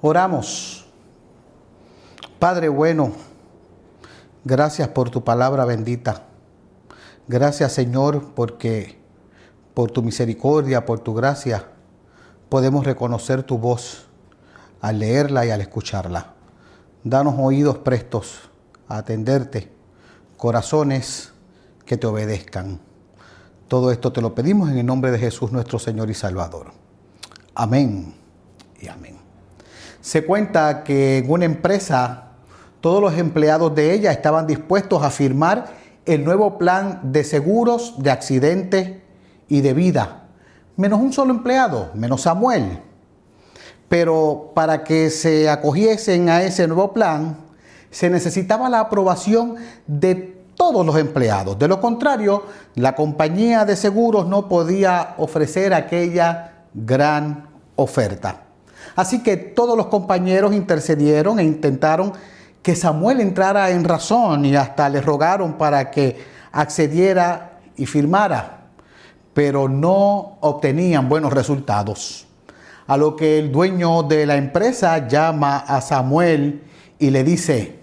Oramos. Padre bueno, gracias por tu palabra bendita. Gracias Señor porque por tu misericordia, por tu gracia, podemos reconocer tu voz al leerla y al escucharla. Danos oídos prestos a atenderte, corazones que te obedezcan. Todo esto te lo pedimos en el nombre de Jesús nuestro Señor y Salvador. Amén y amén. Se cuenta que en una empresa todos los empleados de ella estaban dispuestos a firmar el nuevo plan de seguros de accidentes y de vida, menos un solo empleado, menos Samuel. Pero para que se acogiesen a ese nuevo plan, se necesitaba la aprobación de todos los empleados. De lo contrario, la compañía de seguros no podía ofrecer aquella gran oferta. Así que todos los compañeros intercedieron e intentaron que Samuel entrara en razón y hasta le rogaron para que accediera y firmara, pero no obtenían buenos resultados. A lo que el dueño de la empresa llama a Samuel y le dice,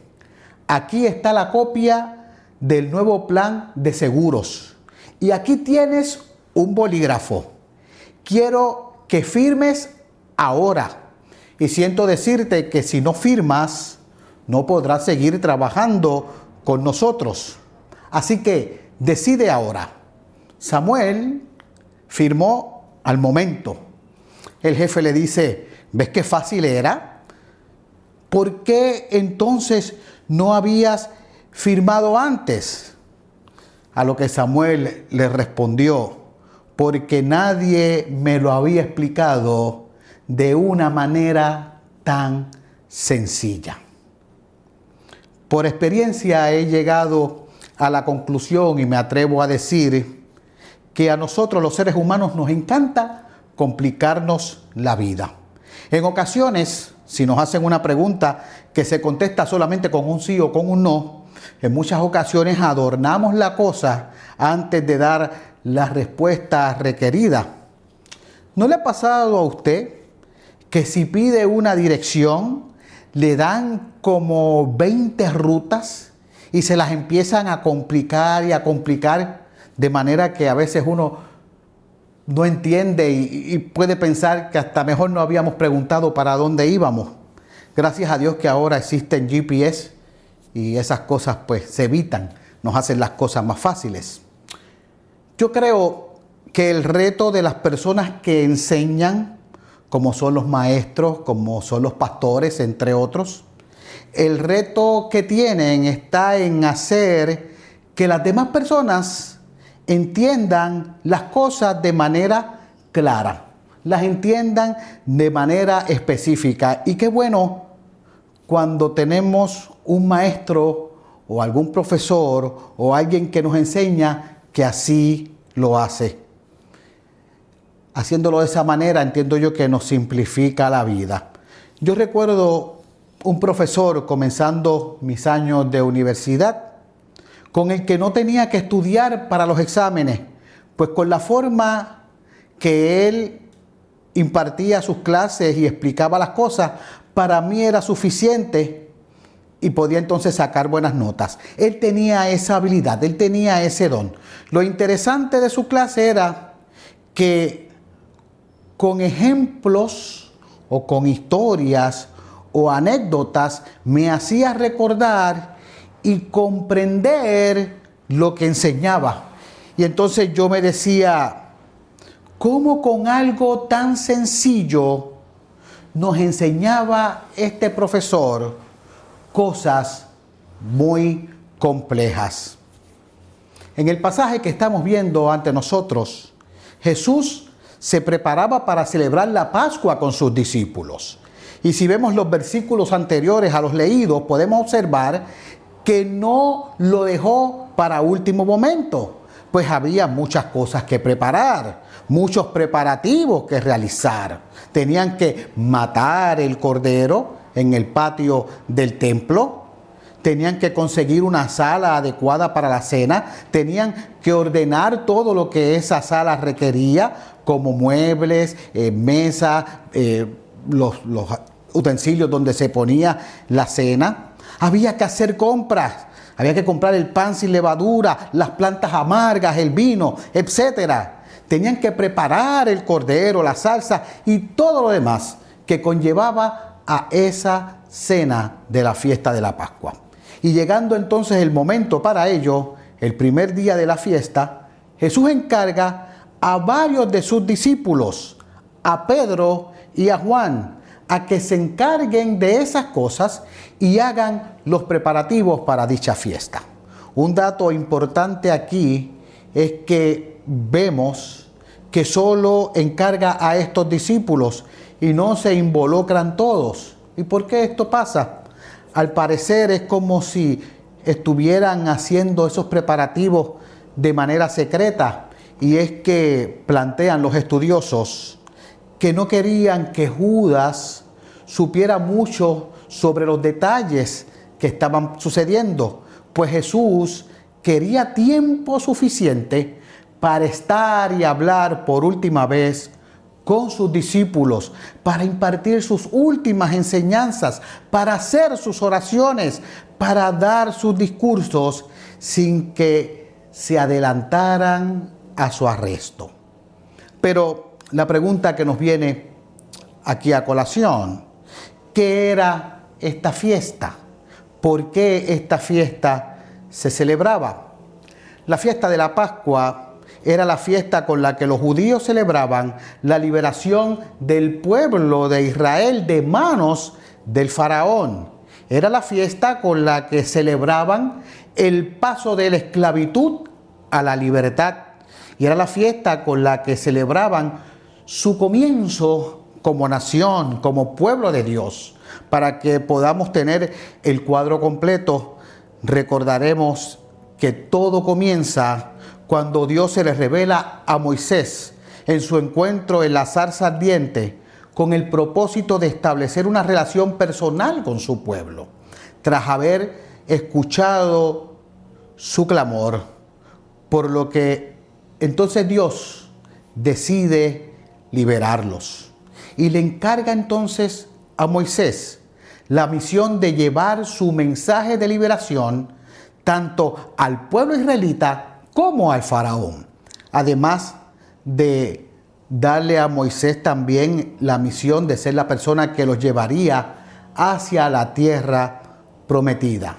aquí está la copia del nuevo plan de seguros y aquí tienes un bolígrafo. Quiero que firmes ahora. Y siento decirte que si no firmas, no podrás seguir trabajando con nosotros. Así que decide ahora. Samuel firmó al momento. El jefe le dice, ¿ves qué fácil era? ¿Por qué entonces no habías firmado antes? A lo que Samuel le respondió, porque nadie me lo había explicado de una manera tan sencilla. Por experiencia he llegado a la conclusión y me atrevo a decir que a nosotros los seres humanos nos encanta complicarnos la vida. En ocasiones, si nos hacen una pregunta que se contesta solamente con un sí o con un no, en muchas ocasiones adornamos la cosa antes de dar la respuesta requerida. ¿No le ha pasado a usted que si pide una dirección, le dan como 20 rutas y se las empiezan a complicar y a complicar de manera que a veces uno no entiende y, puede pensar que hasta mejor no habíamos preguntado para dónde íbamos. Gracias a Dios que ahora existen GPS y esas cosas pues se evitan, nos hacen las cosas más fáciles. Yo creo que el reto de las personas que enseñan como son los maestros, como son los pastores, entre otros. El reto que tienen está en hacer que las demás personas entiendan las cosas de manera clara, las entiendan de manera específica. Y qué bueno cuando tenemos un maestro o algún profesor o alguien que nos enseña que así lo hace haciéndolo de esa manera, entiendo yo que nos simplifica la vida. Yo recuerdo un profesor comenzando mis años de universidad, con el que no tenía que estudiar para los exámenes, pues con la forma que él impartía sus clases y explicaba las cosas, para mí era suficiente y podía entonces sacar buenas notas. Él tenía esa habilidad, él tenía ese don. Lo interesante de su clase era que con ejemplos o con historias o anécdotas me hacía recordar y comprender lo que enseñaba. Y entonces yo me decía, ¿cómo con algo tan sencillo nos enseñaba este profesor cosas muy complejas? En el pasaje que estamos viendo ante nosotros, Jesús se preparaba para celebrar la Pascua con sus discípulos. Y si vemos los versículos anteriores a los leídos, podemos observar que no lo dejó para último momento, pues había muchas cosas que preparar, muchos preparativos que realizar. Tenían que matar el cordero en el patio del templo, tenían que conseguir una sala adecuada para la cena, tenían que ordenar todo lo que esa sala requería, como muebles, eh, mesa, eh, los, utensilios donde se ponía la cena. Había que hacer compras. Había que comprar el pan sin levadura, las plantas amargas, el vino, etc. Tenían que preparar el cordero, la salsa y todo lo demás que conllevaba a esa cena de la fiesta de la Pascua. Y llegando entonces el momento para ello, el primer día de la fiesta, Jesús encarga a varios de sus discípulos, a Pedro y a Juan, a que se encarguen de esas cosas y hagan los preparativos para dicha fiesta. Un dato importante aquí es que vemos que solo encarga a estos discípulos y no se involucran todos. ¿Y por qué esto pasa? Al parecer es como si estuvieran haciendo esos preparativos de manera secreta y es que plantean los estudiosos que no querían que Judas supiera mucho sobre los detalles que estaban sucediendo, pues Jesús quería tiempo suficiente para estar y hablar por última vez con sus discípulos, para impartir sus últimas enseñanzas, para hacer sus oraciones, para dar sus discursos sin que se adelantaran a su arresto. Pero la pregunta que nos viene aquí a colación, ¿qué era esta fiesta? ¿Por qué esta fiesta se celebraba? La fiesta de la Pascua era la fiesta con la que los judíos celebraban la liberación del pueblo de Israel de manos del faraón. Era la fiesta con la que celebraban el paso de la esclavitud a la libertad. Y era la fiesta con la que celebraban su comienzo como nación, como pueblo de Dios. Para que podamos tener el cuadro completo, recordaremos que todo comienza cuando Dios se le revela a Moisés en su encuentro en la zarza ardiente con el propósito de establecer una relación personal con su pueblo, tras haber escuchado su clamor, por lo que entonces Dios decide liberarlos y le encarga entonces a Moisés la misión de llevar su mensaje de liberación tanto al pueblo israelita como al faraón. Además de darle a Moisés también la misión de ser la persona que los llevaría hacia la tierra prometida.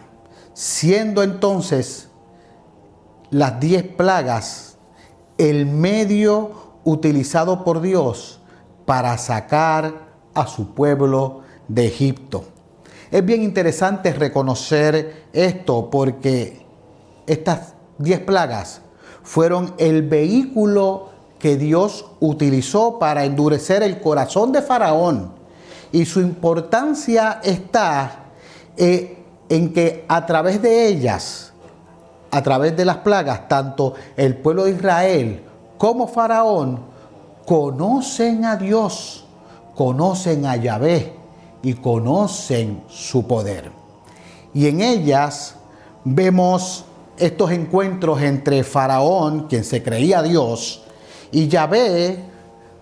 Siendo entonces las diez plagas el medio utilizado por Dios para sacar a su pueblo de Egipto. Es bien interesante reconocer esto porque estas diez plagas fueron el vehículo que Dios utilizó para endurecer el corazón de Faraón. Y su importancia está eh, en que a través de ellas, a través de las plagas, tanto el pueblo de Israel como Faraón conocen a Dios, conocen a Yahvé y conocen su poder. Y en ellas vemos estos encuentros entre Faraón, quien se creía Dios, y Yahvé,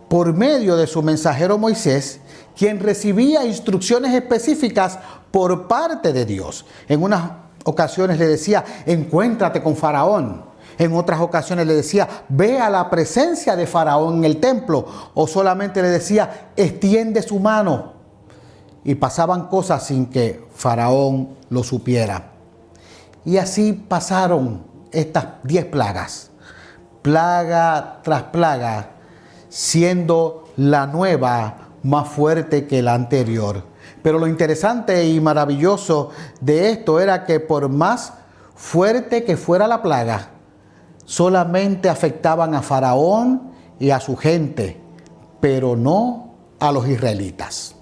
por medio de su mensajero Moisés, quien recibía instrucciones específicas por parte de Dios. En unas ocasiones le decía, encuéntrate con Faraón. En otras ocasiones le decía, ve a la presencia de Faraón en el templo. O solamente le decía, extiende su mano. Y pasaban cosas sin que Faraón lo supiera. Y así pasaron estas diez plagas, plaga tras plaga, siendo la nueva más fuerte que la anterior. Pero lo interesante y maravilloso de esto era que por más fuerte que fuera la plaga, solamente afectaban a Faraón y a su gente, pero no a los israelitas.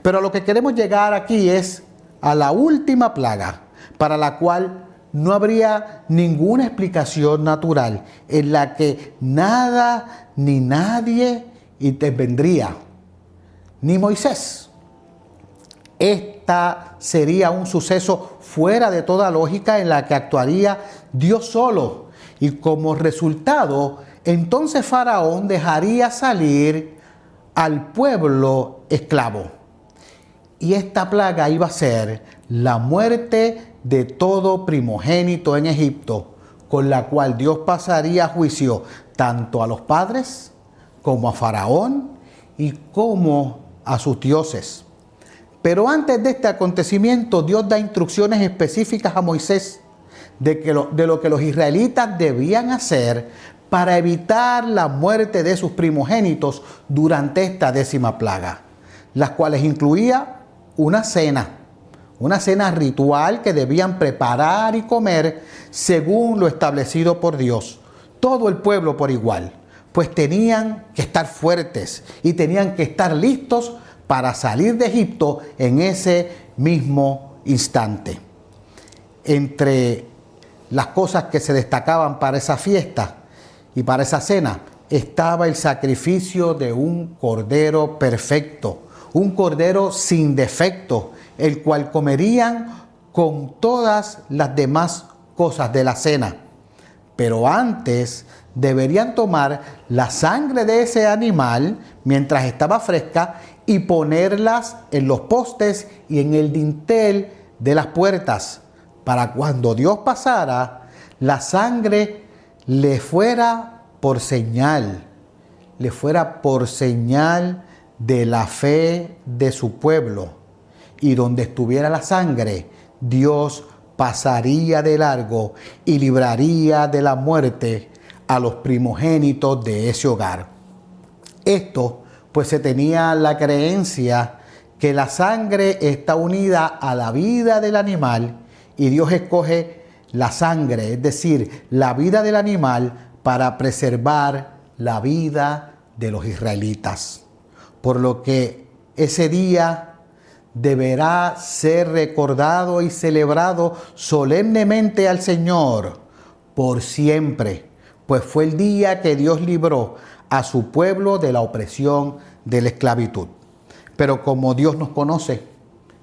Pero lo que queremos llegar aquí es a la última plaga, para la cual no habría ninguna explicación natural en la que nada ni nadie intervendría, ni Moisés. Esta sería un suceso fuera de toda lógica en la que actuaría Dios solo y como resultado, entonces Faraón dejaría salir al pueblo esclavo. Y esta plaga iba a ser la muerte de todo primogénito en Egipto, con la cual Dios pasaría a juicio tanto a los padres como a Faraón y como a sus dioses. Pero antes de este acontecimiento, Dios da instrucciones específicas a Moisés de, de lo que los israelitas debían hacer para evitar la muerte de sus primogénitos durante esta décima plaga, las cuales incluía una cena, una cena ritual que debían preparar y comer según lo establecido por Dios, todo el pueblo por igual, pues tenían que estar fuertes y tenían que estar listos para salir de Egipto en ese mismo instante. Entre las cosas que se destacaban para esa fiesta y para esa cena estaba el sacrificio de un cordero perfecto, un cordero sin defecto, el cual comerían con todas las demás cosas de la cena. Pero antes deberían tomar la sangre de ese animal mientras estaba fresca y ponerlas en los postes y en el dintel de las puertas, para cuando Dios pasara, la sangre le fuera por señal, le fuera por señal de la fe de su pueblo. Y donde estuviera la sangre, Dios pasaría de largo y libraría de la muerte a los primogénitos de ese hogar. Esto pues se tenía la creencia que la sangre está unida a la vida del animal y Dios escoge la sangre, es decir, la vida del animal para preservar la vida de los israelitas. Por lo que ese día deberá ser recordado y celebrado solemnemente al Señor por siempre, pues fue el día que Dios libró a su pueblo de la opresión de la esclavitud. Pero como Dios nos conoce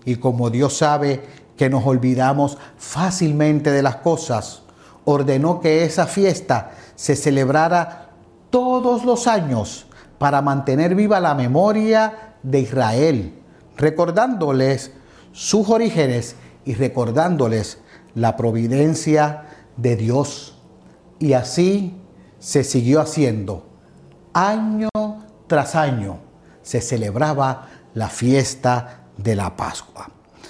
y como Dios sabe que nos olvidamos fácilmente de las cosas, ordenó que esa fiesta se celebrara todos los años para mantener viva la memoria de Israel, recordándoles sus orígenes y recordándoles la providencia de Dios. Y así se siguió haciendo año tras año se celebraba la fiesta de la Pascua.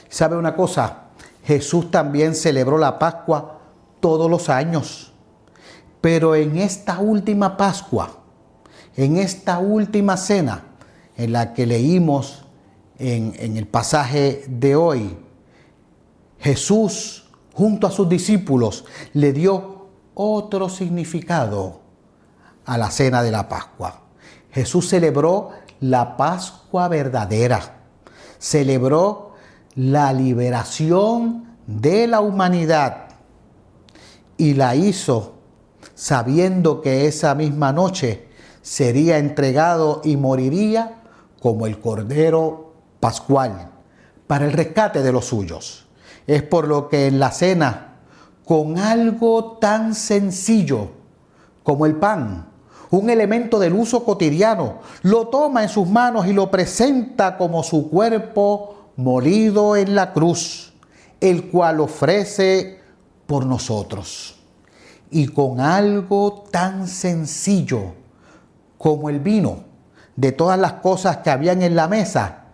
¿Sabe una cosa? Jesús también celebró la Pascua todos los años. Pero en esta última Pascua, en esta última cena, en la que leímos en, en el pasaje de hoy, Jesús junto a sus discípulos le dio otro significado a la cena de la Pascua. Jesús celebró la Pascua verdadera, celebró la liberación de la humanidad y la hizo sabiendo que esa misma noche sería entregado y moriría como el Cordero Pascual para el rescate de los suyos. Es por lo que en la cena, con algo tan sencillo como el pan, un elemento del uso cotidiano, lo toma en sus manos y lo presenta como su cuerpo molido en la cruz, el cual ofrece por nosotros. Y con algo tan sencillo como el vino, de todas las cosas que habían en la mesa,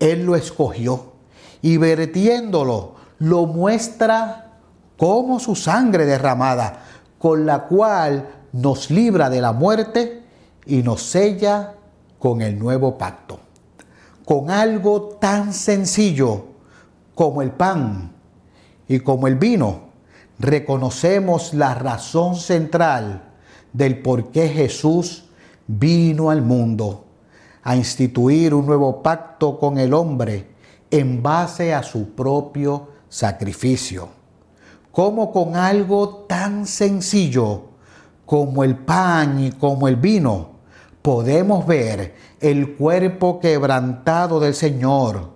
Él lo escogió y vertiéndolo lo muestra como su sangre derramada, con la cual nos libra de la muerte y nos sella con el nuevo pacto. Con algo tan sencillo como el pan y como el vino, reconocemos la razón central del por qué Jesús vino al mundo a instituir un nuevo pacto con el hombre en base a su propio sacrificio. Como con algo tan sencillo como el pan y como el vino, podemos ver el cuerpo quebrantado del Señor,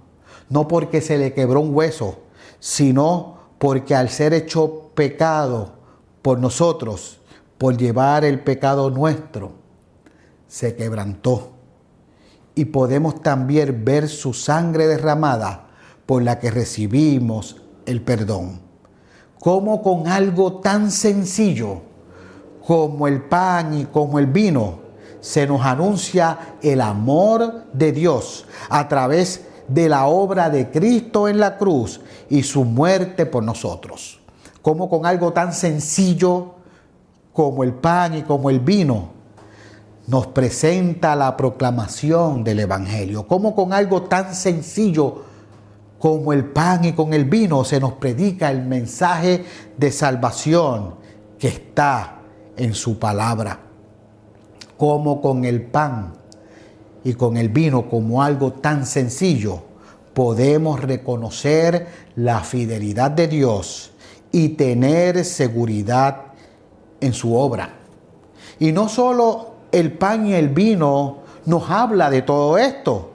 no porque se le quebró un hueso, sino porque al ser hecho pecado por nosotros, por llevar el pecado nuestro, se quebrantó. y podemos también ver su sangre derramada por la que recibimos el perdón. Como con algo tan sencillo como el pan y como el vino, se nos anuncia el amor de Dios a través de la obra de Cristo en la cruz y su muerte por nosotros. Como con algo tan sencillo como el pan y como el vino, nos presenta la proclamación del Evangelio. Como con algo tan sencillo como el pan y con el vino se nos predica el mensaje de salvación que está en su palabra. Como con el pan y con el vino, como algo tan sencillo, podemos reconocer la fidelidad de Dios y tener seguridad en su obra. Y no solo el pan y el vino nos habla de todo esto,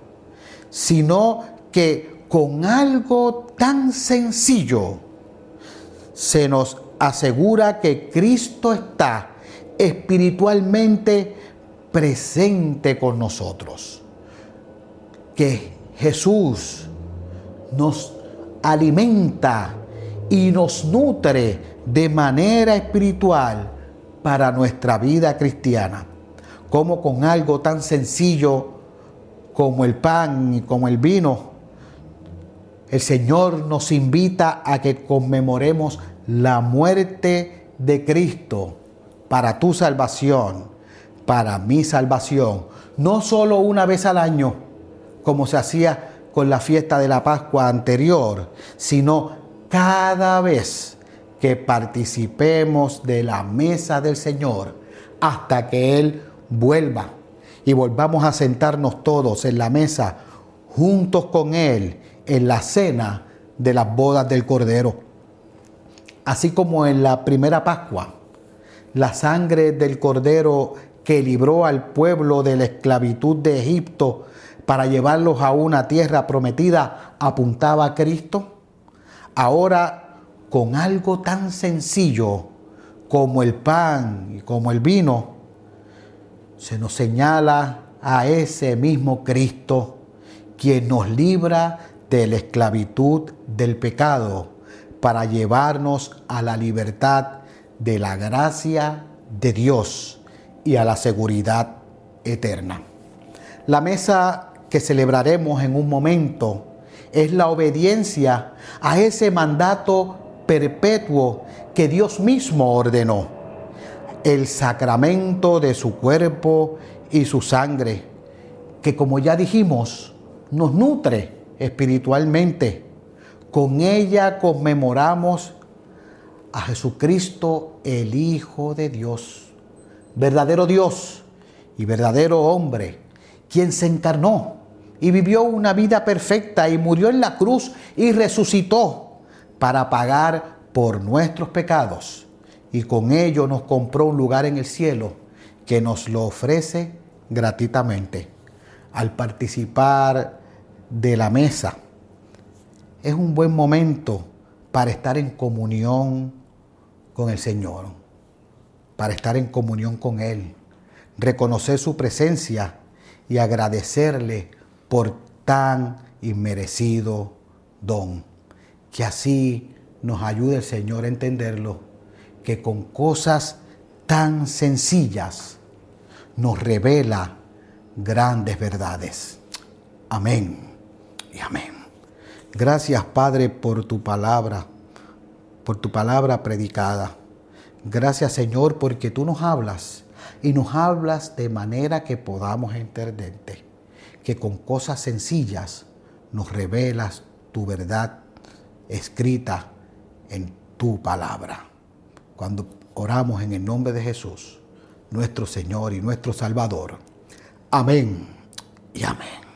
sino que con algo tan sencillo se nos asegura que Cristo está espiritualmente presente con nosotros. Que Jesús nos alimenta y nos nutre de manera espiritual para nuestra vida cristiana como con algo tan sencillo como el pan y como el vino, el Señor nos invita a que conmemoremos la muerte de Cristo para tu salvación, para mi salvación, no solo una vez al año, como se hacía con la fiesta de la Pascua anterior, sino cada vez que participemos de la mesa del Señor hasta que Él vuelva y volvamos a sentarnos todos en la mesa juntos con Él en la cena de las bodas del Cordero. Así como en la primera Pascua, la sangre del Cordero que libró al pueblo de la esclavitud de Egipto para llevarlos a una tierra prometida apuntaba a Cristo, ahora con algo tan sencillo como el pan y como el vino, se nos señala a ese mismo Cristo, quien nos libra de la esclavitud del pecado para llevarnos a la libertad de la gracia de Dios y a la seguridad eterna. La mesa que celebraremos en un momento es la obediencia a ese mandato perpetuo que Dios mismo ordenó el sacramento de su cuerpo y su sangre, que como ya dijimos, nos nutre espiritualmente. Con ella conmemoramos a Jesucristo, el Hijo de Dios, verdadero Dios y verdadero hombre, quien se encarnó y vivió una vida perfecta y murió en la cruz y resucitó para pagar por nuestros pecados y con ello nos compró un lugar en el cielo que nos lo ofrece gratuitamente. Al participar de la mesa, es un buen momento para estar en comunión con el Señor, para estar en comunión con Él, reconocer su presencia y agradecerle por tan inmerecido don. Que así nos ayude el Señor a entenderlo que con cosas tan sencillas nos revela grandes verdades. Amén y amén. Gracias Padre por tu palabra, por tu palabra predicada. Gracias Señor porque tú nos hablas y nos hablas de manera que podamos entenderte, que con cosas sencillas nos revelas tu verdad escrita en tu palabra cuando oramos en el nombre de Jesús, nuestro Señor y nuestro Salvador. Amén y amén.